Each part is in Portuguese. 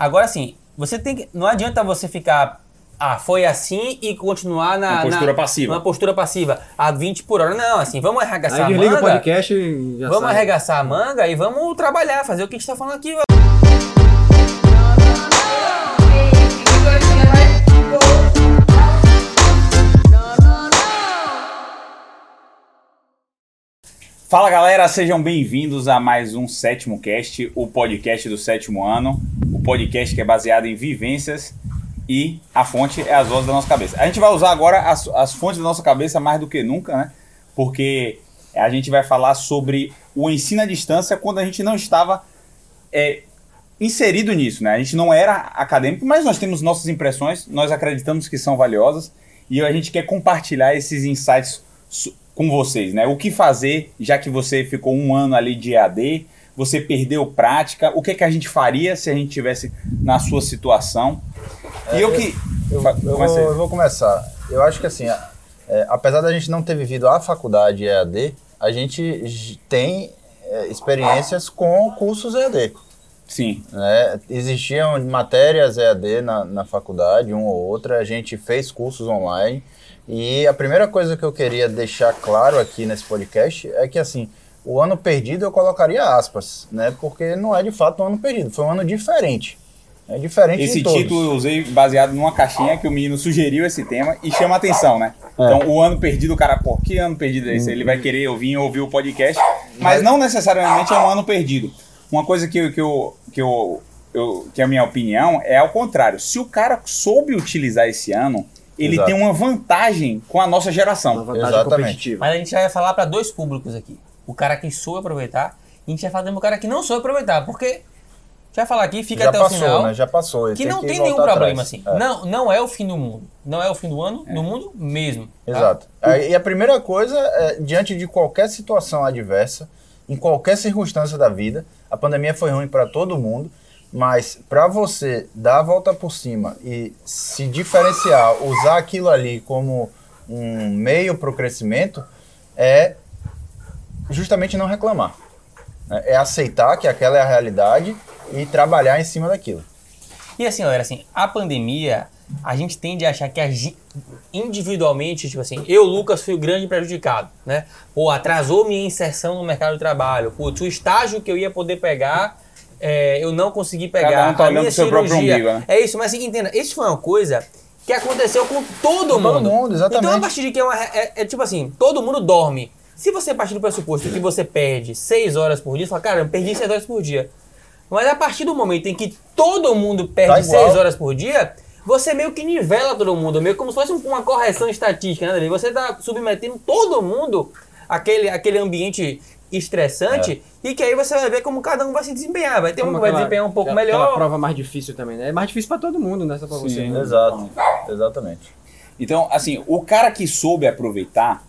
Agora, assim, você tem que. Não adianta você ficar. Ah, foi assim e continuar na. Uma postura na- passiva. Uma postura passiva. A 20 por hora. Não, assim, vamos arregaçar Aí a desliga o manga. podcast e já Vamos sai. arregaçar a manga e vamos trabalhar, fazer o que a gente tá falando aqui. Fala galera, sejam bem-vindos a mais um Sétimo Cast, o podcast do sétimo ano. Podcast que é baseado em vivências e a fonte é as vozes da nossa cabeça. A gente vai usar agora as, as fontes da nossa cabeça mais do que nunca, né? Porque a gente vai falar sobre o ensino à distância quando a gente não estava é, inserido nisso, né? A gente não era acadêmico, mas nós temos nossas impressões, nós acreditamos que são valiosas e a gente quer compartilhar esses insights com vocês, né? O que fazer, já que você ficou um ano ali de EAD, você perdeu prática, o que, que a gente faria se a gente tivesse na sua situação? e eu que. Eu, Fa- eu comecei. vou, eu vou começar. Eu acho que assim, é, apesar da gente não ter vivido a faculdade EAD, a gente tem é, experiências com cursos EAD. Sim, né? Existiam matérias EAD na, na faculdade, uma ou outra, a gente fez cursos online. E a primeira coisa que eu queria deixar claro aqui nesse podcast é que assim, o ano perdido eu colocaria aspas, né? Porque não é de fato um ano perdido, foi um ano diferente. É diferente esse de todos. título eu usei baseado numa caixinha que o menino sugeriu esse tema e chama atenção, né? É. Então, o ano perdido, o cara, pô, que ano perdido é esse? Ele vai querer ouvir ouvir o podcast, mas não necessariamente é um ano perdido. Uma coisa que, eu- que, eu, que, eu, eu- que é a minha opinião é ao contrário. Se o cara soube utilizar esse ano, ele Exato. tem uma vantagem com a nossa Uma geração. vantagem Exatamente. competitiva. Mas a gente já vai falar para dois públicos aqui. O cara que soube aproveitar e a gente vai falar também do cara que não soube aproveitar. Porque, vai falar aqui, fica Já até passou, o final. né? Já passou. Que não que tem nenhum problema, atrás. assim. É. Não, não é o fim do mundo. Não é o fim do ano, do mundo mesmo. tá? Exato. E a primeira coisa é, diante de qualquer situação adversa, em qualquer circunstância da vida, a pandemia foi ruim para todo mundo, mas para você dar a volta por cima e se diferenciar, usar aquilo ali como um meio para o crescimento, é justamente não reclamar. né? É aceitar que aquela é a realidade e trabalhar em cima daquilo. E assim, galera, assim, a pandemia, a gente tende a achar que a individualmente, tipo assim, eu, Lucas, fui o grande prejudicado, né? Pô, atrasou minha inserção no mercado de trabalho. Putz, o estágio que eu ia poder pegar, é, eu não consegui pegar. Cada um tá a olhando minha pro seu próprio umbigo, né? É isso, mas assim, entenda, isso foi uma coisa que aconteceu com todo Com todo mundo. mundo, exatamente. Então, a partir de que é, uma, é, é tipo assim, todo mundo dorme. Se você partir do pressuposto que você perde 6 horas por dia, você fala, cara, eu perdi 6 horas por dia. Mas a partir do momento em que todo mundo perde Tá igual. 6 horas por dia, você meio que nivela todo mundo, meio como se fosse um- uma correção estatística, né? Davi? Você está submetendo todo mundo àquele, àquele ambiente estressante e que aí você vai ver como cada um vai se desempenhar. Vai ter um Como que vai desempenhar um pouco aquela- melhor. prova mais difícil também, né? É mais difícil pra todo mundo, não é só pra você. Sim. né? Exato. Exatamente. Então, assim, o cara que soube aproveitar,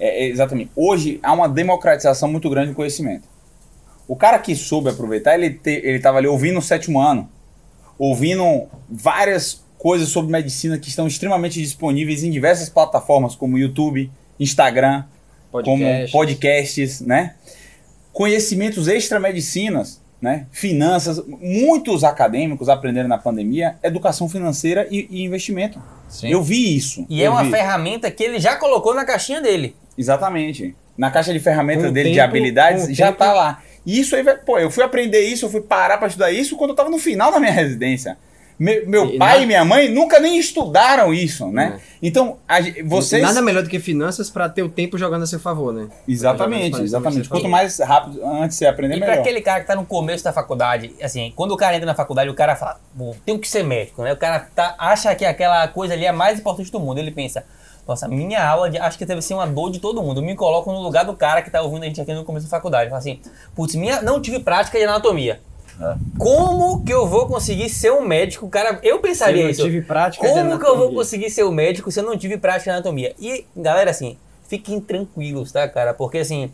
é, é exatamente, hoje há uma democratização muito grande do conhecimento. O cara que soube aproveitar, ele te, ele estava ali ouvindo o sétimo ano, ouvindo várias coisas sobre medicina que estão extremamente disponíveis em diversas plataformas, como YouTube, Instagram, como Podcast. podcasts, né? Conhecimentos extra-medicinas, né? Finanças. Muitos acadêmicos aprenderam na pandemia educação financeira e, e investimento. Sim. Eu vi isso. E é uma vi. ferramenta que ele já colocou na caixinha dele. Exatamente. Na caixa de ferramentas Com dele de tempo- habilidades com o já tempo- tá lá. E isso aí vai. Pô, eu fui aprender isso, eu fui parar pra estudar isso quando eu tava no final da minha residência. Me- meu E pai nada- e minha mãe nunca nem estudaram isso, né? É. Então, a vocês. Nada melhor do que finanças pra ter o tempo jogando a seu favor, né? Exatamente, exatamente. Quanto mais rápido antes você aprender, E melhor. aquele cara que tá no começo da faculdade, assim, quando o cara entra na faculdade, o cara fala, tenho que ser médico, né? O cara tá, acha que aquela coisa ali é a mais importante do mundo. Ele pensa, nossa, minha aula de, acho que deve ser uma dor de todo mundo. Eu me coloco no lugar do cara que tá ouvindo a gente aqui no começo da faculdade. Fala assim, putz, minha, não tive prática de anatomia. É. Como que eu vou conseguir ser um médico? Cara, eu pensaria Eu não isso. tive prática Como que eu vou conseguir ser um médico se eu não tive prática de anatomia? E, galera, assim, fiquem tranquilos, tá, cara? Porque, assim,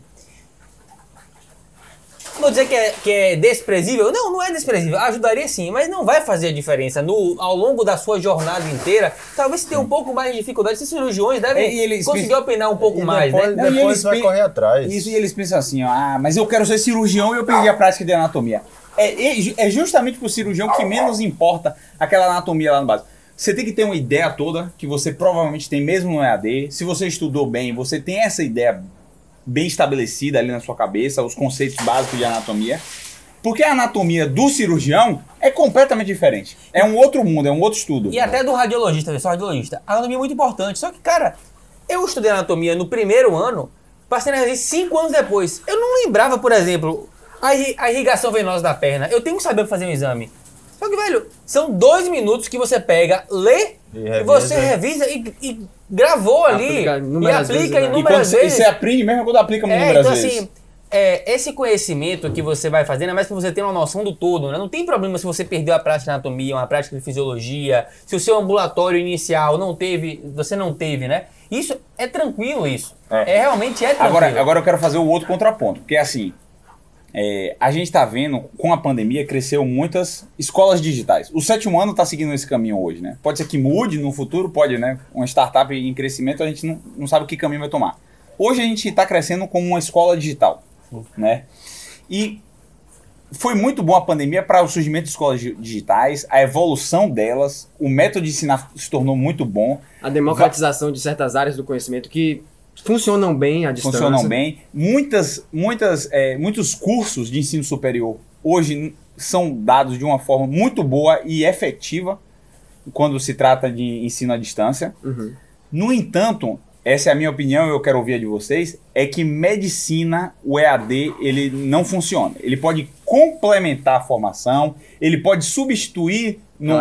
vou dizer que é, que é desprezível. Não, não é desprezível. Ajudaria sim, mas não vai fazer a diferença. No, ao longo da sua jornada inteira, talvez você tenha um pouco mais de dificuldade. Esses cirurgiões devem E eles conseguir pensam- opinar um pouco E mais, depois, né? Não, e depois eles vai correr atrás. Isso, e eles pensam assim, ó, ah, mas eu quero ser cirurgião e eu perdi a prática de anatomia. é, é é justamente pro cirurgião que menos importa aquela anatomia lá no básico. Você tem que ter uma ideia toda, que você provavelmente tem mesmo no EAD. Se você estudou bem, você tem essa ideia bem estabelecida ali na sua cabeça, os conceitos básicos de anatomia. Porque a anatomia do cirurgião é completamente diferente. É um outro mundo, é um outro estudo. E até do radiologista, sou radiologista. A anatomia é muito importante. Só que, cara, eu estudei anatomia no primeiro ano, passei na residência cinco anos depois. Eu não lembrava, por exemplo, a irrigação venosa da perna. Eu tenho que saber fazer um exame. Só que, velho, são dois minutos que você pega, lê, E e, revisa. você revisa e, e gravou ali. Aplica E inúmeras vezes, aplica né? E quando inúmeras você, e vezes. você aprende mesmo quando aplica É, inúmeras então vezes. assim, é, esse conhecimento que você vai fazendo é mais pra você ter uma noção do todo, né? Não tem problema se você perdeu a prática de anatomia, uma prática de fisiologia, se o seu ambulatório inicial não teve, você não teve, né? Isso é tranquilo isso. É. É, realmente é tranquilo. Agora, agora eu quero fazer o outro contraponto, porque assim, é, a gente está vendo, com a pandemia, cresceu muitas escolas digitais. O sétimo ano está seguindo esse caminho hoje, né? Pode ser que mude no futuro, pode, né? Uma startup em crescimento, a gente não, não sabe que caminho vai tomar. Hoje a gente está crescendo como uma escola digital, né? E foi muito bom a pandemia para o surgimento de escolas di- digitais, a evolução delas, o método de ensinar se tornou muito bom. A democratização de certas áreas do conhecimento que funcionam bem à distância. funcionam bem. Muitas, muitas, é, muitos cursos de ensino superior hoje são dados de uma forma muito boa e efetiva quando se trata de ensino à distância. Uhum. No entanto, essa é a minha opinião, eu quero ouvir a de vocês, é que medicina, o EAD, ele não funciona. Ele pode complementar a formação, ele pode substituir no-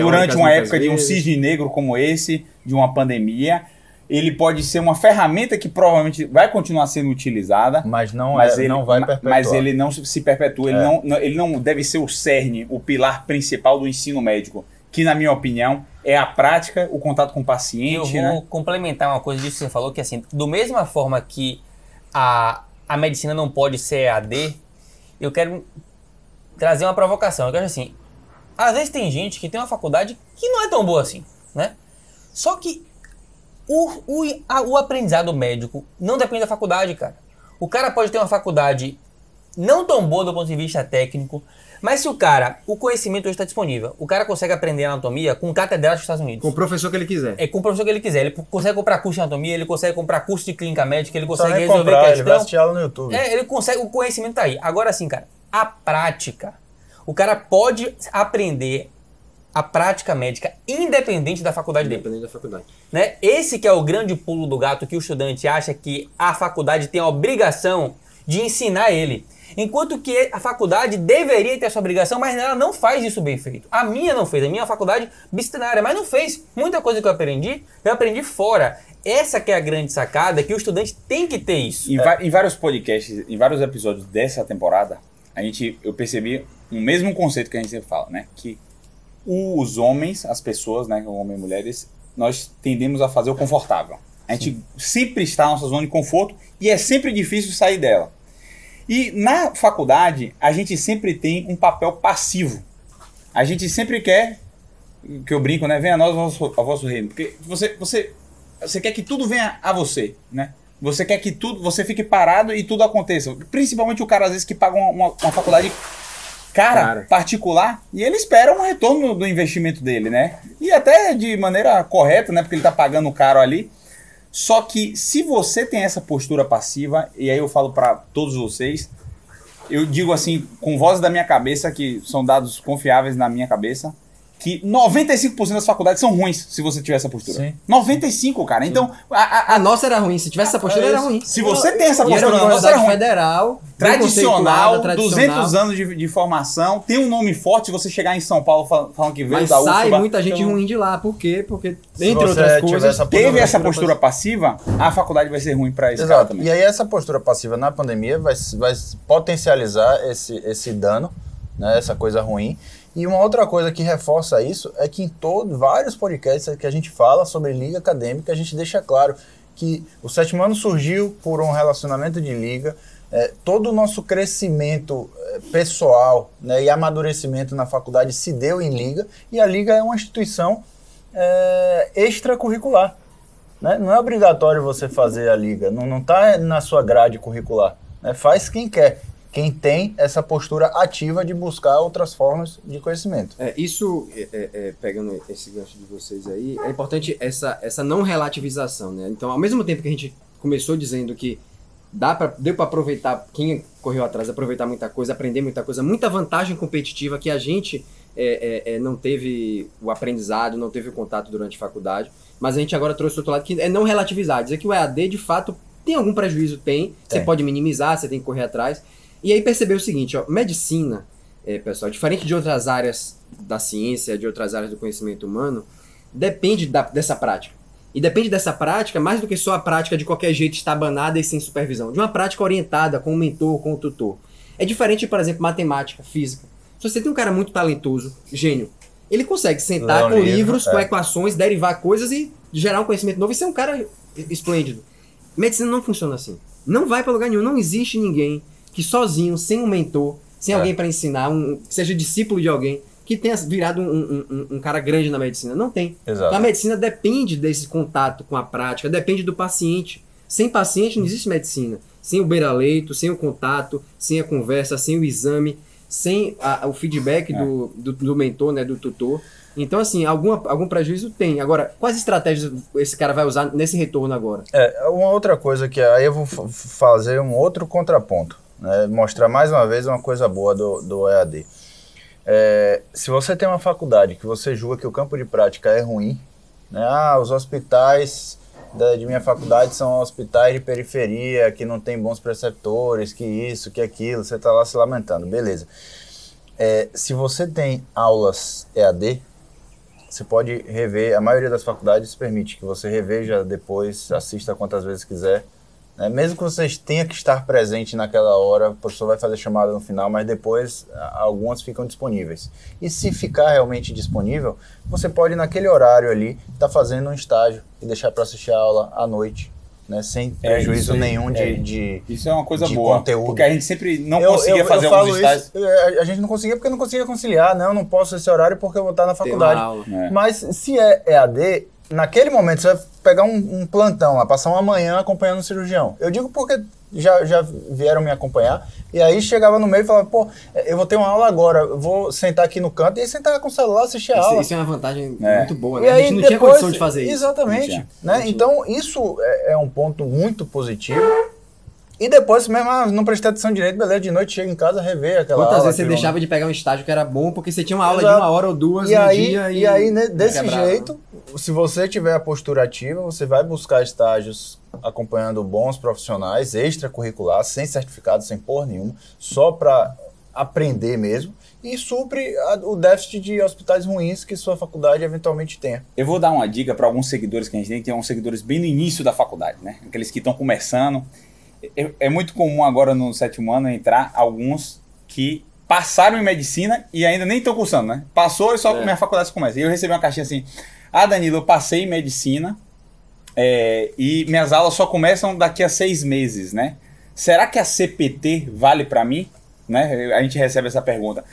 durante uma época de um vezes. cisne negro como esse, de uma pandemia. Ele pode ser uma ferramenta que provavelmente vai continuar sendo utilizada, Mas não, mas, é, ele, não vai perpetuar. mas ele não se perpetua, ele, É. não, não- ele não deve ser o cerne, o pilar principal do ensino médico, que na minha opinião é a prática, o contato com o eu paciente, vou né? complementar uma coisa disso que você falou, que assim, do mesma forma que a, a medicina não pode ser AD, eu quero trazer uma provocação. Eu quero assim, às vezes tem gente que tem uma faculdade que não é tão boa assim, né? Só que o, o, a- o aprendizado médico não depende da faculdade, cara. O cara pode ter uma faculdade não tão boa do ponto de vista técnico, mas se o cara, o conhecimento hoje está disponível, o cara consegue aprender anatomia com catedrático dos Estados Unidos. Com o professor que ele quiser. É com o professor que ele quiser. Ele consegue comprar curso de anatomia, ele consegue comprar curso de clínica médica, ele consegue resolver comprar, ele vai questão. assistir aula no YouTube. É, ele consegue, o conhecimento tá aí. Agora sim, cara, a prática. O cara pode aprender a prática médica independente da faculdade dele. Independente da faculdade. Né? Esse que é o grande pulo do gato que o estudante acha que a faculdade tem a obrigação de ensinar ele. Enquanto que a faculdade deveria ter essa obrigação, mas ela não faz isso bem feito. A minha não fez, a minha faculdade bistenária, mas não fez. Muita coisa que eu aprendi, eu aprendi fora. Essa que é a grande sacada, que o estudante tem que ter isso. Em, va- em vários podcasts, em vários episódios dessa temporada, a gente, eu percebi o mesmo conceito que a gente sempre fala, né? Que os homens, as pessoas, né, homens e mulheres, nós tendemos a fazer o confortável. A gente sempre está na nossa zona de conforto e é sempre difícil sair dela. E na faculdade, a gente sempre tem um papel passivo. A gente sempre quer, que eu brinco, né? Venha a nós o vosso, vosso reino. Porque você, você, você quer que tudo venha a você, né? Você quer que tudo, você fique parado e tudo aconteça. Principalmente o cara, às vezes, que paga uma, uma, uma faculdade cara, Cara. particular, e ele espera um retorno do investimento dele, né? E até de maneira correta, né? Porque ele tá pagando caro ali. Só que se você tem essa postura passiva, e aí eu falo para todos vocês, eu digo assim, com vozes da minha cabeça, que são dados confiáveis na minha cabeça, que 95% das faculdades são ruins se você tiver essa postura. Sim. 95, cara. Então, a- a- A nossa era ruim. Se tivesse essa postura, É era ruim. se você tem essa era postura, não, você era ruim. federal, Tradicional, conceituada, 200 anos de, de formação, tem um nome forte. Se você chegar em São Paulo fal- falando que veio Mas da sai UFBA, muita gente então, ruim de lá. Por quê? Porque, entre outras coisas, essa teve essa postura postura passiva, a faculdade vai ser ruim para esse cara Exato. também. E aí essa postura passiva na pandemia vai, vai potencializar esse, esse dano, né, essa coisa ruim. E uma outra coisa que reforça isso é que em todos vários podcasts que a gente fala sobre liga acadêmica, a gente deixa claro que o sétimo ano surgiu por um relacionamento de liga. é, todo o nosso crescimento é, pessoal né, e amadurecimento na faculdade se deu em liga, e a liga é uma instituição é, extracurricular. né? Não é obrigatório você fazer a liga, não está na sua grade curricular. né? Faz quem quer. Quem tem essa postura ativa de buscar outras formas de conhecimento. É, isso, é, é, é, pegando esse gancho de vocês aí, é importante essa, essa não relativização, né? Então, ao mesmo tempo que a gente começou dizendo que dá pra, deu para aproveitar, quem correu atrás, aproveitar muita coisa, aprender muita coisa, muita vantagem competitiva que a gente é, é, é, não teve o aprendizado, não teve o contato durante a faculdade, mas a gente agora trouxe outro lado que é não relativizar, dizer que o EAD de fato tem algum prejuízo, tem, você Tem. pode minimizar, você tem que correr atrás. E aí perceber o seguinte, ó, medicina, é, pessoal, diferente de outras áreas da ciência, de outras áreas do conhecimento humano, depende da- dessa prática. E depende dessa prática, mais do que só a prática de qualquer jeito estabanada e sem supervisão, de uma prática orientada com o mentor, com o tutor. É diferente, por exemplo, matemática, física. Se você tem um cara muito talentoso, gênio, ele consegue sentar um com livro, livros, é. com equações, derivar coisas e gerar um conhecimento novo e ser um cara esplêndido. Medicina não funciona assim. Não vai para lugar nenhum. Não existe ninguém que sozinho, sem um mentor, sem É. alguém para ensinar, um, que seja discípulo de alguém, que tenha virado um, um- um- cara grande na medicina. Não tem. Exato. Então, a medicina depende desse contato com a prática, depende do paciente. Sem paciente não existe medicina. Sem o beira-leito, sem o contato, sem a conversa, sem o exame, sem a- o feedback É. do, do, do mentor, né, do tutor. Então, assim, alguma, algum prejuízo tem. Agora, quais estratégias esse cara vai usar nesse retorno agora? É, uma outra coisa que aí eu vou fa- fazer um outro contraponto, né? mostrar mais uma vez uma coisa boa do, do EAD. É, se você tem uma faculdade que você julga que o campo de prática é ruim, né? ah, os hospitais da- de minha faculdade são hospitais de periferia, que não tem bons preceptores, que isso, que aquilo, você está lá se lamentando, beleza. É, se você tem aulas EAD, você pode rever, a maioria das faculdades permite que você reveja depois, assista quantas vezes quiser. Né? Mesmo que você tenha que estar presente naquela hora, o professor vai fazer chamada no final, mas depois algumas ficam disponíveis. E se ficar realmente disponível, você pode naquele horário ali estar fazendo um estágio e deixar para assistir a aula à noite, né? sem É, prejuízo aí, nenhum de, é. de- Isso é uma coisa boa. conteúdo. Porque a gente sempre não Eu- conseguia eu- fazer eu alguns estágios. isso, é, a gente não conseguia porque não conseguia conciliar, não, não posso esse horário porque eu vou estar na faculdade. É. Mas se é EAD, naquele momento você vai pegar um, um plantão lá, passar uma manhã acompanhando o cirurgião. Eu digo porque já, já vieram me acompanhar, e aí chegava no meio e falava, pô, eu vou ter uma aula agora, vou sentar aqui no canto, e aí sentar com o celular, assistir a Isso, aula. isso é uma vantagem É. muito boa, E né? A aí gente não tinha depois- condição de fazer isso. Não Exatamente. tinha. Né? Não tinha. Então, isso é, é um ponto muito positivo. E depois, mesmo, ah, não prestei atenção direito, beleza, de noite chega em casa, rever aquela Quantas aula. vezes você deixava de pegar um estágio que era bom porque você tinha uma aula Exato. de uma hora ou duas E no aí, dia e aí né, desse quebrava. jeito, se você tiver a postura ativa, você vai buscar estágios acompanhando bons profissionais, extracurriculares, sem certificado, sem porra nenhuma, só para aprender mesmo, e supre a- o déficit de hospitais ruins que sua faculdade eventualmente tenha. Eu vou dar uma dica para alguns seguidores que a gente tem, que tem uns seguidores bem no início da faculdade, né? Aqueles que estão começando. É, é muito comum agora no sétimo ano entrar alguns que passaram em medicina e ainda nem estão cursando, né? Passou e só É. minha faculdade começa. E eu recebi uma caixinha assim: Ah, Danilo, eu passei em medicina é, e minhas aulas só começam daqui a seis meses, né? Será que a CPT vale para mim? Né? A gente recebe essa pergunta.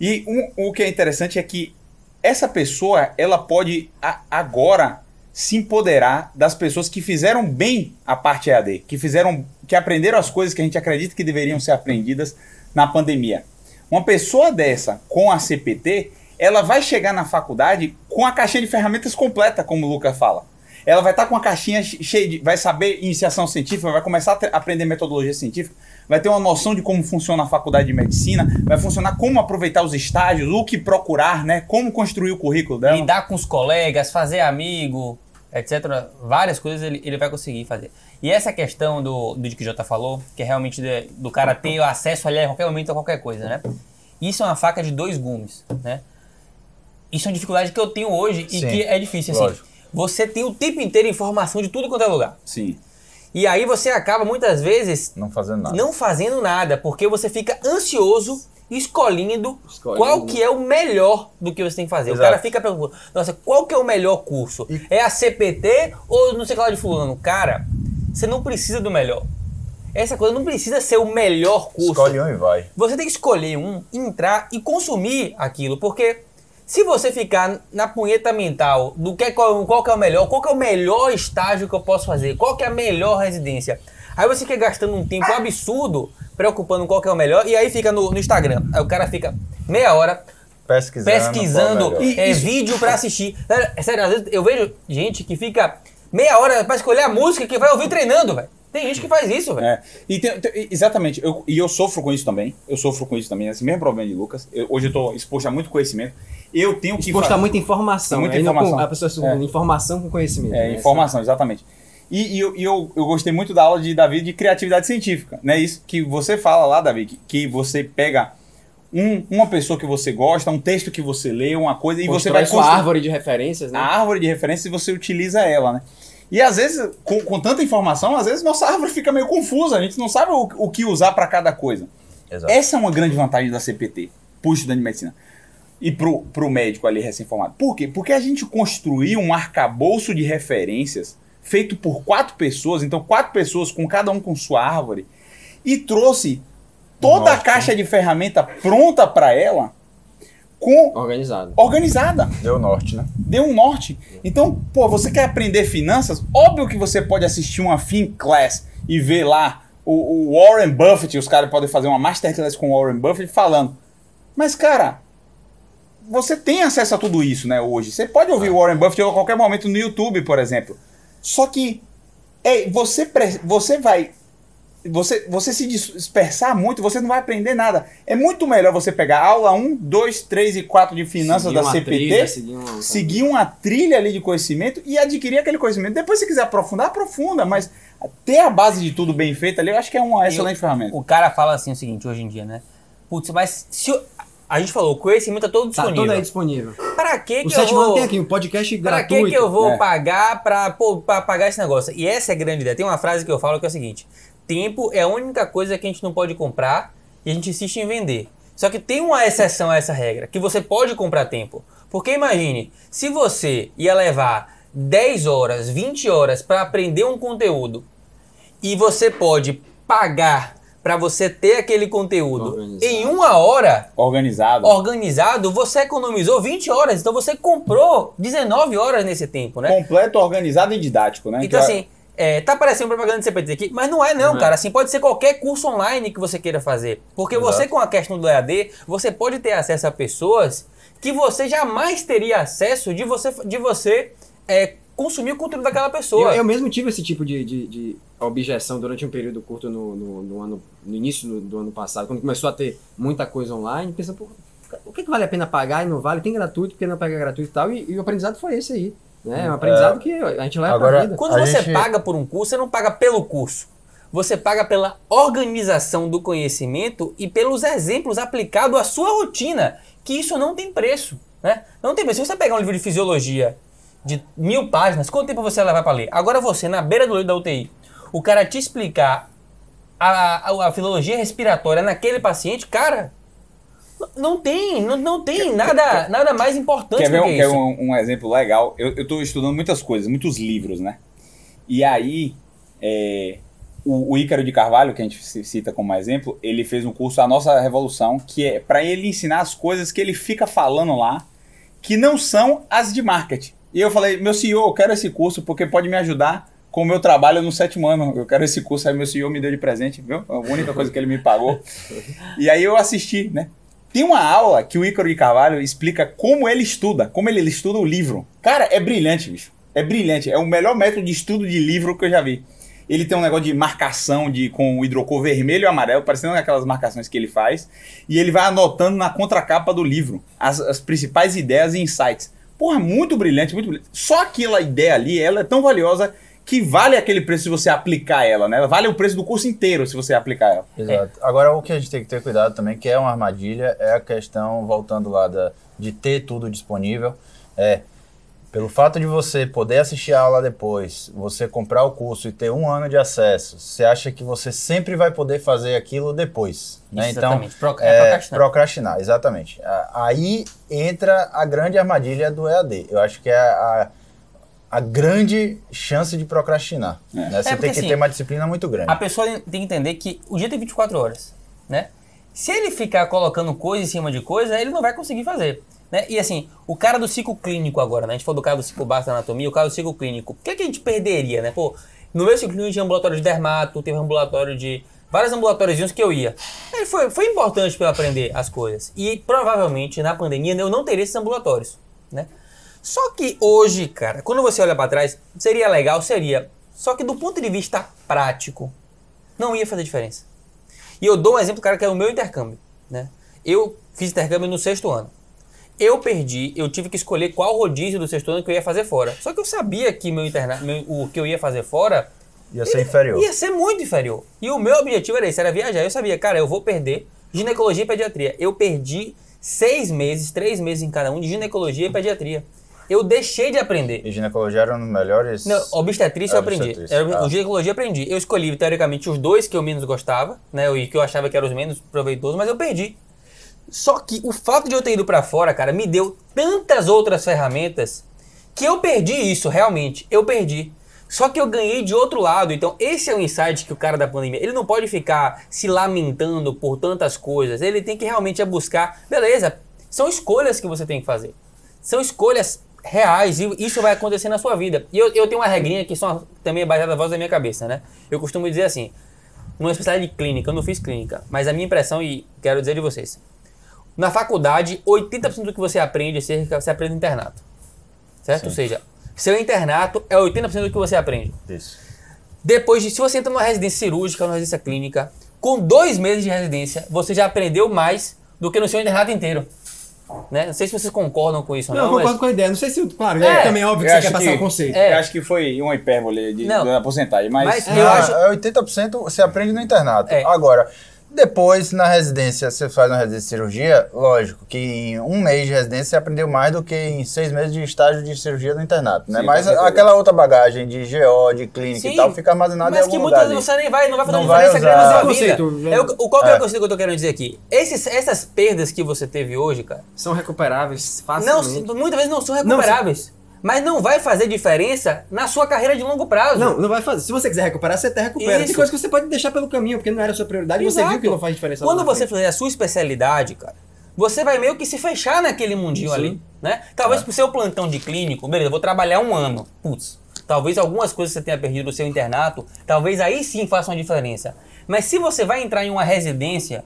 E um- o que é interessante é que essa pessoa ela pode a- agora se empoderar das pessoas que fizeram bem a parte EAD, que fizeram, que aprenderam as coisas que a gente acredita que deveriam ser aprendidas na pandemia. Uma pessoa dessa com a CPT, ela vai chegar na faculdade com a caixinha de ferramentas completa, como o Lucas fala. Ela vai estar com a caixinha che- cheia de. vai saber iniciação científica, vai começar a aprender metodologia científica, vai ter uma noção de como funciona a faculdade de medicina, vai funcionar como aproveitar os estágios, o que procurar, né? Como construir o currículo dela. Lidar com os colegas, fazer amigo, etc. Várias coisas ele, ele vai conseguir fazer. E essa questão do, do que o Jota falou, que é realmente de- do cara ter acesso ali a qualquer momento a qualquer coisa, né? Isso é uma faca de dois gumes, né? Isso é uma dificuldade que eu tenho hoje e Sim, que é difícil, assim. lógico. Você tem o tempo inteiro informação de tudo quanto é lugar. Sim. E aí você acaba muitas vezes Não fazendo nada. não fazendo nada, porque você fica ansioso escolhendo, Escolhendo. qual que é o melhor do que você tem que fazer. Exato. O cara fica perguntando, nossa, qual que é o melhor curso? E- É a CPT ou não sei o que lá de fulano? Cara, você não precisa do melhor. Essa coisa não precisa ser o melhor curso. Escolhe um e vai. Você tem que escolher um, entrar e consumir aquilo, porque se você ficar na punheta mental do que é qual, qual que é o melhor, qual que é o melhor estágio que eu posso fazer, qual que é a melhor residência, Aí você fica gastando um tempo absurdo preocupando qual que é o melhor e aí fica no, no Instagram. Aí o cara fica meia hora Pesquisando. pesquisando é melhor. é, vídeo pra assistir. Sério, é sério, às vezes eu vejo gente que fica meia hora pra escolher a música que vai ouvir treinando, velho. Tem gente que faz isso, velho. É, e tem- tem- exatamente, eu- e eu sofro com isso também. Eu sofro com isso também, esse mesmo problema de Lucas. Eu- hoje eu tô exposto a muito conhecimento. Eu tenho que. Exposto fa- a muita informação. Muita informação. com- a pessoa É. informação com conhecimento. É, né? informação, exatamente. E, e eu, eu, eu gostei muito da aula de Davi de criatividade científica, né? Isso que você fala lá, Davi, que, que você pega um- uma pessoa que você gosta, um texto que você lê, uma coisa, e você vai construir árvore de referências, né? a árvore de referência e você utiliza ela, né? E às vezes, com, com tanta informação, às vezes nossa árvore fica meio confusa, a gente não sabe o, o que usar para cada coisa. Exato. Essa é uma grande vantagem da CPT, estudante de medicina. E pro, pro médico ali recém-formado. Por quê? Porque a gente construiu um arcabouço de referências feito por quatro pessoas, então quatro pessoas com cada um com sua árvore, e trouxe toda a Nossa. caixa de ferramenta pronta para ela, com Organizado. organizada Deu norte, né? deu um norte. Então, pô, você quer aprender finanças? Óbvio que você pode assistir uma Fin Class e ver lá o, o Warren Buffett, os caras podem fazer uma masterclass com o Warren Buffett falando. Mas, cara, você tem acesso a tudo isso, né, hoje. Você pode ouvir o Warren Buffett a qualquer momento no YouTube, por exemplo. Só que é, você, pre- você vai. Você, você se dispersar muito, você não vai aprender nada. É muito melhor você pegar aula 1, 2, 3 e 4 de finanças Seguir da CPT trilha, seguir uma- seguir uma trilha ali de conhecimento e adquirir aquele conhecimento. Depois, se quiser aprofundar, aprofunda, mas ter a base de tudo bem feita ali, eu acho que é uma excelente ferramenta. O cara fala assim o seguinte hoje em dia, né? Putz, mas se eu- a gente falou, o conhecimento é todo Tá disponível. todo aí disponível. Pra que O que eu vou... tem aqui um podcast Pra gratuito. que, que eu vou É. pagar pra, pô, pra pagar esse negócio? E essa é a grande ideia. Tem uma frase que eu falo que é o seguinte: tempo é a única coisa que a gente não pode comprar e a gente insiste em vender. Só que tem uma exceção a essa regra, que você pode comprar tempo. Porque imagine, se você ia levar 10 horas, 20 horas para aprender um conteúdo e você pode pagar para você ter aquele conteúdo Organizado. em uma hora, Organizado. organizado, você economizou 20 horas. Então você comprou 19 horas nesse tempo, né? Completo, organizado e didático, né? Então, Que assim, é, tá parecendo propaganda de CPT aqui, mas não é não, é. cara. Assim, pode ser qualquer curso online que você queira fazer. Porque Exato. você, com a questão do EAD, você pode ter acesso a pessoas que você jamais teria acesso de você, de você é, consumir o conteúdo daquela pessoa. Eu, eu mesmo tive esse tipo de, de, de objeção durante um período curto no, no, no ano, no início do, do ano passado, quando começou a ter muita coisa online, pensando, pô, o que, que vale a pena pagar e não vale? Tem gratuito, porque não paga gratuito e tal, e, e o aprendizado foi esse aí. Né? É um aprendizado que a gente leva Agora- pra vida. Quando A você gente- paga por um curso, você não paga pelo curso. Você paga pela organização do conhecimento e pelos exemplos aplicados à sua rotina, que isso não tem preço. Né? Não tem preço. Se você pegar um livro de fisiologia de mil páginas, quanto tempo você vai levar para ler? Agora você, na beira do leito da UTI, o cara te explicar a, a, a filologia respiratória naquele paciente, cara, não tem, não, não tem nada, nada mais importante Quer ver do que quer isso. um, um exemplo legal? Eu, eu tô estudando muitas coisas, muitos livros, né? E aí, é, o, o Ícaro de Carvalho, que a gente ci- cita como exemplo, ele fez um curso A Nossa Revolução, que é para ele ensinar as coisas que ele fica falando lá, que não são as de marketing. E eu falei, meu CEO, eu quero esse curso porque pode me ajudar com o meu trabalho no sétimo ano. Eu quero esse curso, aí meu CEO me deu de presente, viu? A única coisa que ele me pagou. E aí eu assisti, né? Tem uma aula que o Ícaro de Carvalho explica como ele estuda, como ele, ele estuda o livro. Cara, é brilhante, bicho. É brilhante. É o melhor método de estudo de livro que eu já vi. Ele tem um negócio de marcação de, com o hidrocor vermelho e amarelo, parecendo aquelas marcações que ele faz. E ele vai anotando na contracapa do livro as, as principais ideias e insights. Porra, muito brilhante, muito brilhante. Só aquela ideia ali, ela é tão valiosa que vale aquele preço se você aplicar ela, né? Vale o preço do curso inteiro se você aplicar ela. Exato. Agora, o que a gente tem que ter cuidado também, que é uma armadilha, é a questão, voltando lá da, de ter tudo disponível, é pelo fato de você poder assistir a aula depois, você comprar o curso e ter um ano de acesso, você acha que você sempre vai poder fazer aquilo depois. Né? Então, Exatamente. Pro- é é, procrastinar. procrastinar, exatamente. A- Aí entra a grande armadilha do EAD. Eu acho que é a, a grande chance de procrastinar. né? Você porque tem que assim, ter uma disciplina muito grande. A pessoa tem que entender que o dia tem 24 horas, né? Se ele ficar colocando coisa em cima de coisa, ele não vai conseguir fazer. Né? E assim, o cara do ciclo clínico agora, né? A gente falou do cara do ciclo básico da anatomia, o cara do ciclo clínico. O que, é que a gente perderia, né? Pô, No meu ciclo clínico tinha ambulatório de dermato, teve ambulatório de. Vários ambulatórios que eu ia. Aí foi, foi importante para eu aprender as coisas. E provavelmente na pandemia eu não teria esses ambulatórios, né? Só que hoje, cara, quando você olha para trás, seria legal, seria. Só que do ponto de vista prático, não ia fazer diferença. E eu dou um exemplo, cara, que é o meu intercâmbio, né? Eu fiz intercâmbio no sexto ano. Eu perdi, eu tive que escolher qual rodízio do sexto ano que eu ia fazer fora. Só que eu sabia que meu interna meu, o que eu ia fazer fora Ia ser inferior. ia ser muito inferior. E o meu objetivo era esse, era viajar. Eu sabia, cara, eu vou perder ginecologia e pediatria. Eu perdi seis meses, três meses em cada um de ginecologia e pediatria. Eu deixei de aprender. E ginecologia era um dos melhores. Não, obstetrícia eu aprendi. Era, ah. o ginecologia eu aprendi. Eu escolhi, teoricamente, os dois que eu menos gostava, né? E que eu achava que eram os menos proveitosos, mas eu perdi. Só que o fato de eu ter ido pra fora, cara, me deu tantas outras ferramentas que eu perdi isso, realmente. Eu perdi. Só que eu ganhei de outro lado. Então, esse é o insight que o cara da pandemia. Ele não pode ficar se lamentando por tantas coisas. Ele tem que realmente é buscar. Beleza, são escolhas que você tem que fazer. São escolhas reais e isso vai acontecer na sua vida. E eu, eu tenho uma regrinha que só também é baseada na voz da minha cabeça, né? Eu costumo dizer assim, numa especialidade de clínica, eu não fiz clínica, mas a minha impressão, e quero dizer de vocês, na faculdade, 80% do que você aprende cerca, você aprende no internato. Certo? Ou seja, seu internato é 80% do que você aprende. Isso. Depois de, se você entra numa residência cirúrgica, numa residência clínica, com dois meses de residência, você já aprendeu mais do que no seu internato inteiro. Né? Não sei se vocês concordam com isso ou Não, não, eu concordo mas... com a ideia. Não sei se, claro, É, é, também é óbvio que eu você acho quer passar que- o conceito. É. Eu acho que foi uma hipérbole de, Não. da porcentagem, mas, Mas É, eu acho- é 80% você aprende no internato. É. Agora, depois na residência, você faz uma residência de cirurgia, lógico que em um mês de residência você aprendeu mais do que em seis meses de estágio de cirurgia no internato, né? Sim, Mas aquela outra bagagem de GO, de clínica Sim, e tal, fica armazenada em Mas que algum muitas lugar. vezes você nem vai, não vai fazer Não diferença vai grande na usar. sua vida. Conceito, É o, o- qual que é. É. o conceito que eu tô querendo dizer aqui? Esses, essas perdas que você teve hoje, cara, São recuperáveis não, facilmente. muitas vezes não são recuperáveis. Mas não vai fazer diferença na sua carreira de longo prazo. Não, não vai fazer. Se você quiser recuperar, você até recupera. Tem Isso. coisa que você pode deixar pelo caminho, porque não era a sua prioridade, você Exato. viu que não faz diferença. Quando você frente. fizer a sua especialidade, cara, você vai meio que se fechar naquele mundinho Sim. ali, né? Talvez pro seu plantão de clínico, beleza, eu vou trabalhar um ano. Putz, talvez algumas coisas você tenha perdido no seu internato, talvez aí sim faça uma diferença. Mas se você vai entrar em uma residência,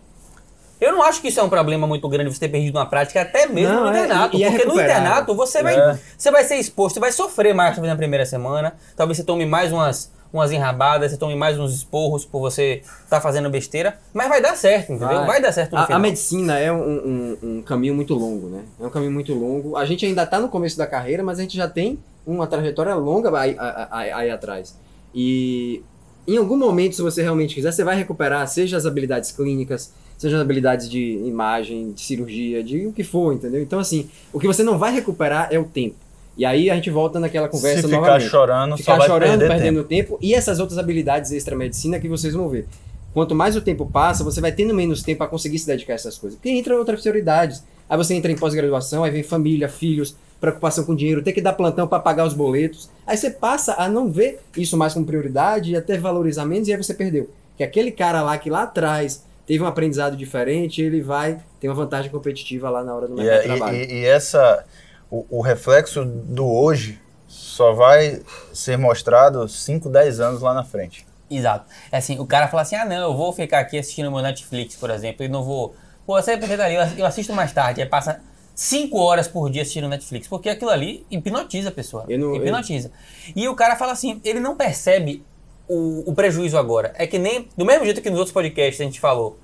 eu não acho que isso é um problema muito grande você ter perdido uma prática, até mesmo Não, no é, internato. e é porque no recuperável. internato você vai, É. você vai ser exposto, você vai sofrer mais talvez na primeira semana. Talvez você tome mais umas, umas enrabadas, você tome mais uns esporros por você estar fazendo besteira. Mas vai dar certo, entendeu? Vai, dar certo no a, final. a medicina é um, um- um caminho muito longo, né? É um caminho muito longo. A gente ainda está no começo da carreira, mas a gente já tem uma trajetória longa aí, aí- aí atrás. E em algum momento, se você realmente quiser, você vai recuperar, seja as habilidades clínicas, seja as habilidades de imagem, de cirurgia, de o que for, entendeu? Então, assim, o que você não vai recuperar é o tempo. E aí a gente volta naquela conversa Se ficar novamente chorando, ficar só chorando, perder perdendo tempo. tempo. e essas outras habilidades extra-medicina que vocês vão ver. Quanto mais o tempo passa, você vai tendo menos tempo para conseguir se dedicar a essas coisas. Porque entra outras prioridades. Aí você entra em pós-graduação, aí vem família, filhos, preocupação com dinheiro, ter que dar plantão para pagar os boletos. Aí você passa a não ver isso mais como prioridade e até valorizar menos e aí você perdeu. Que aquele cara lá que lá atrás teve um aprendizado diferente, ele vai ter uma vantagem competitiva lá na hora do E, mercado é- de trabalho. e- e essa, o, o reflexo do hoje só vai ser mostrado 5, 10 anos lá na frente. Exato. É assim, o cara fala assim, ah não, eu vou ficar aqui assistindo meu Netflix, por exemplo, e não vou... Pô, você porque ali, eu assisto mais tarde, aí passa cinco horas por dia assistindo Netflix, porque aquilo ali hipnotiza a pessoa. Eu não- hipnotiza. E o cara fala assim, ele não percebe o, o prejuízo agora. É que nem, do mesmo jeito que nos outros podcasts a gente falou,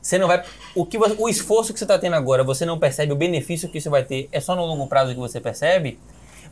você não vai. O, que, você- o esforço que você está tendo agora, você não percebe o benefício que isso vai ter, é só no longo prazo que você percebe.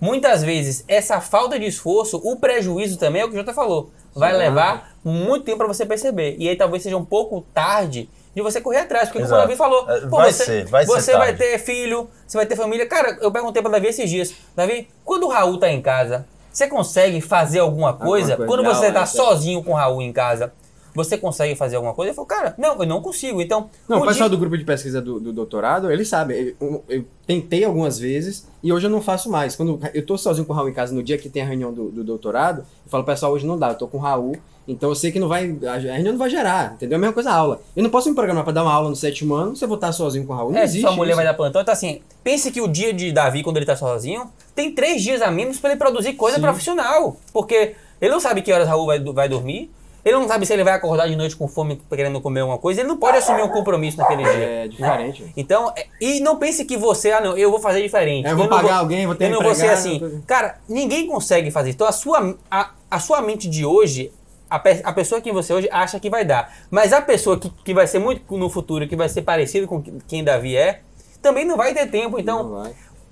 Muitas vezes, essa falta de esforço, o prejuízo também é o que o Jota falou. Vai Exato. levar muito tempo para você perceber. E aí talvez seja um pouco tarde de você correr atrás. Porque como o Exato. Davi falou, É, vai você, ser, vai ser você vai tarde. ter filho, você vai ter família. Cara, eu perguntei para Davi esses dias. Davi, quando o Raul tá em casa, você consegue fazer alguma coisa? coisa. Quando você Não, tá é, sozinho com o Raul em casa, você consegue fazer alguma coisa? Ele falou, cara, não, eu não consigo. Então, Não, o pessoal dia- do grupo de pesquisa do, do doutorado, eles sabem. Eu, eu tentei algumas vezes e hoje eu não faço mais. Quando eu tô sozinho com o Raul em casa no dia que tem a reunião do, do doutorado, eu falo, pessoal, hoje não dá, eu tô com o Raul, então eu sei que não vai. A reunião não vai gerar, entendeu? É a mesma coisa a aula. Eu não posso me programar pra dar uma aula no sétimo ano se eu vou estar sozinho com o Raul. Não É, existe. sua mulher isso. vai dar plantão, então assim, pense que o dia de Davi, quando ele tá sozinho, tem três dias a menos para ele produzir coisa Sim. profissional. Porque Ele não sabe que horas Raul vai, vai dormir. Ele não sabe se ele vai acordar de noite com fome querendo comer alguma coisa. Ele não pode assumir um compromisso naquele dia. É diferente. Então, é- e não pense que você, ah não, eu vou fazer diferente. É, eu vou não pagar alguém, vou ter Eu não que vou ser assim. tô- Cara, ninguém consegue fazer. Então, a sua, a, a sua mente de hoje, a, pe- a pessoa que você hoje acha que vai dar. Mas a pessoa que, que vai ser muito no futuro, que vai ser parecido com quem Davi é, também não vai ter tempo. Então,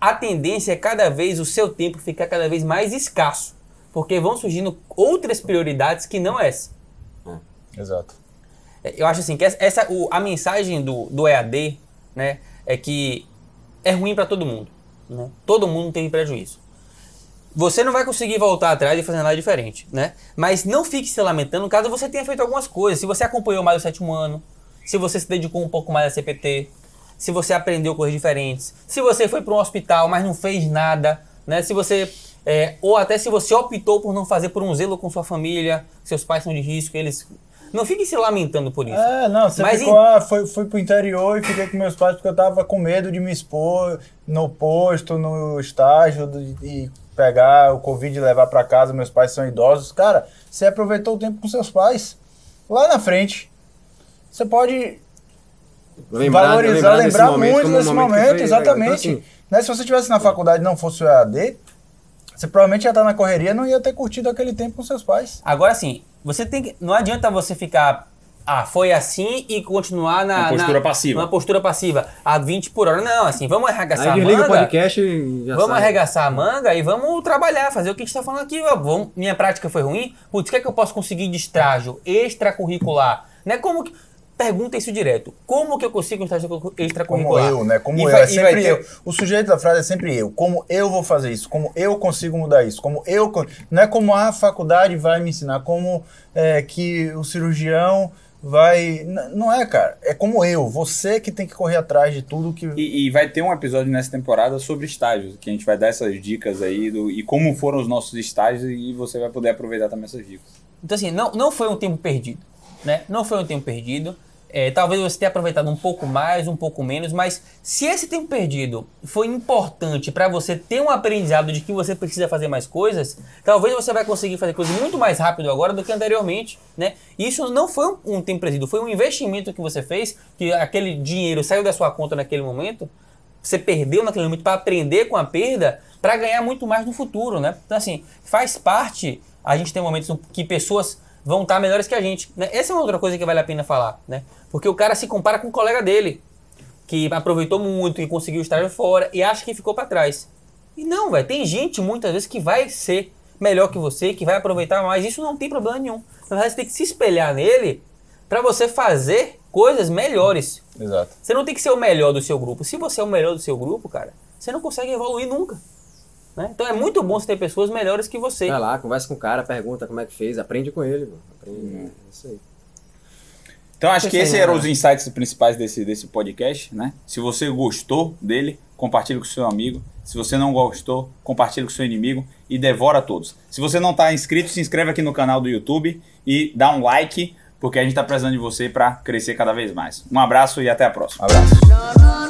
a tendência é cada vez o seu tempo ficar cada vez mais escasso. Porque vão surgindo outras prioridades que não essa. Exato. É, Eu acho assim que essa, o- a mensagem do, do EAD, né, é que é ruim para todo mundo. Né? Todo mundo tem prejuízo. Você não vai conseguir voltar atrás e fazer nada diferente, né? Mas não fique se lamentando caso você tenha feito algumas coisas. Se você acompanhou mais o sétimo ano, se você se dedicou um pouco mais a CPT, se você aprendeu coisas diferentes, se você foi para um hospital, mas não fez nada, né? Se você é, ou até se você optou por não fazer por um zelo com sua família, seus pais são de risco, eles não fique se lamentando por isso. É, não, você Mas ficou, em- ah, foi, fui pro interior e fiquei com meus pais porque eu tava com medo de me expor no posto, no estágio de- e pegar o Covid e levar pra casa, meus pais são idosos. Cara, você aproveitou o tempo com seus pais. Lá na frente, você pode valorizar, lembrar momento muito como um desse momento momento, foi- exatamente. então, assim, né, se você tivesse na faculdade e não fosse o EAD, você provavelmente ia estar na correria e não ia ter curtido aquele tempo com seus pais. Agora sim, você tem que. Não adianta você ficar. Ah, foi assim e continuar na. Uma postura na- passiva. Uma postura passiva. A 20 por hora. Não, assim, vamos arregaçar Aí a desliga o manga. podcast e já Vamos sai. arregaçar a manga e vamos trabalhar, fazer o que a gente está falando aqui. Vamos, minha prática foi ruim. Putz, o que é que eu posso conseguir de estágio extracurricular? Né? Como que. Pergunta isso direto. Como que eu consigo um estágio Como extracurricular? eu, né? Como E eu. vai- é sempre ter- eu. O sujeito da frase é sempre eu. Como eu vou fazer isso? Como eu consigo mudar isso? Como eu. Não é como a faculdade vai me ensinar, como é, que o cirurgião vai. N- não é, cara. É como eu. Você que tem que correr atrás de tudo que. E, e vai ter um episódio nessa temporada sobre estágios, que a gente vai dar essas dicas aí do, e como foram os nossos estágios e você vai poder aproveitar também essas dicas. Então, assim, não, não foi um tempo perdido, né? Não foi um tempo perdido. É, talvez você tenha aproveitado um pouco mais, um pouco menos, mas se esse tempo perdido foi importante para você ter um aprendizado de que você precisa fazer mais coisas, talvez você vai conseguir fazer coisas muito mais rápido agora do que anteriormente, né? Isso não foi um, um tempo perdido, foi um investimento que você fez, que aquele dinheiro saiu da sua conta naquele momento, você perdeu naquele momento para aprender com a perda, para ganhar muito mais no futuro, né? Então, assim, faz parte. A gente tem momentos que pessoas vão estar melhores que a gente. Né? Essa é uma outra coisa que vale a pena falar, né? Porque o cara se compara com o colega dele, que aproveitou muito e conseguiu estar fora e acha que ficou para trás. E não, velho. Tem gente muitas vezes que vai ser melhor que você, que vai aproveitar mais. Isso não tem problema nenhum. Na verdade, você tem que se espelhar nele para você fazer coisas melhores. Exato. Você não tem que ser o melhor do seu grupo. Se você é o melhor do seu grupo, cara, você não consegue evoluir nunca. Né? Então é muito bom você ter pessoas melhores que você. Vai lá, conversa com o cara, pergunta como é que fez, aprende com ele. mano. Aprende. É isso aí. Então acho que esses eram né? os insights principais desse, desse podcast, né? Se você gostou dele, compartilhe com seu amigo. Se você não gostou, compartilhe com seu inimigo e devora todos. Se você não está inscrito, se inscreve aqui no canal do YouTube e dá um like, porque a gente está precisando de você para crescer cada vez mais. Um abraço e até a próxima. Um abraço.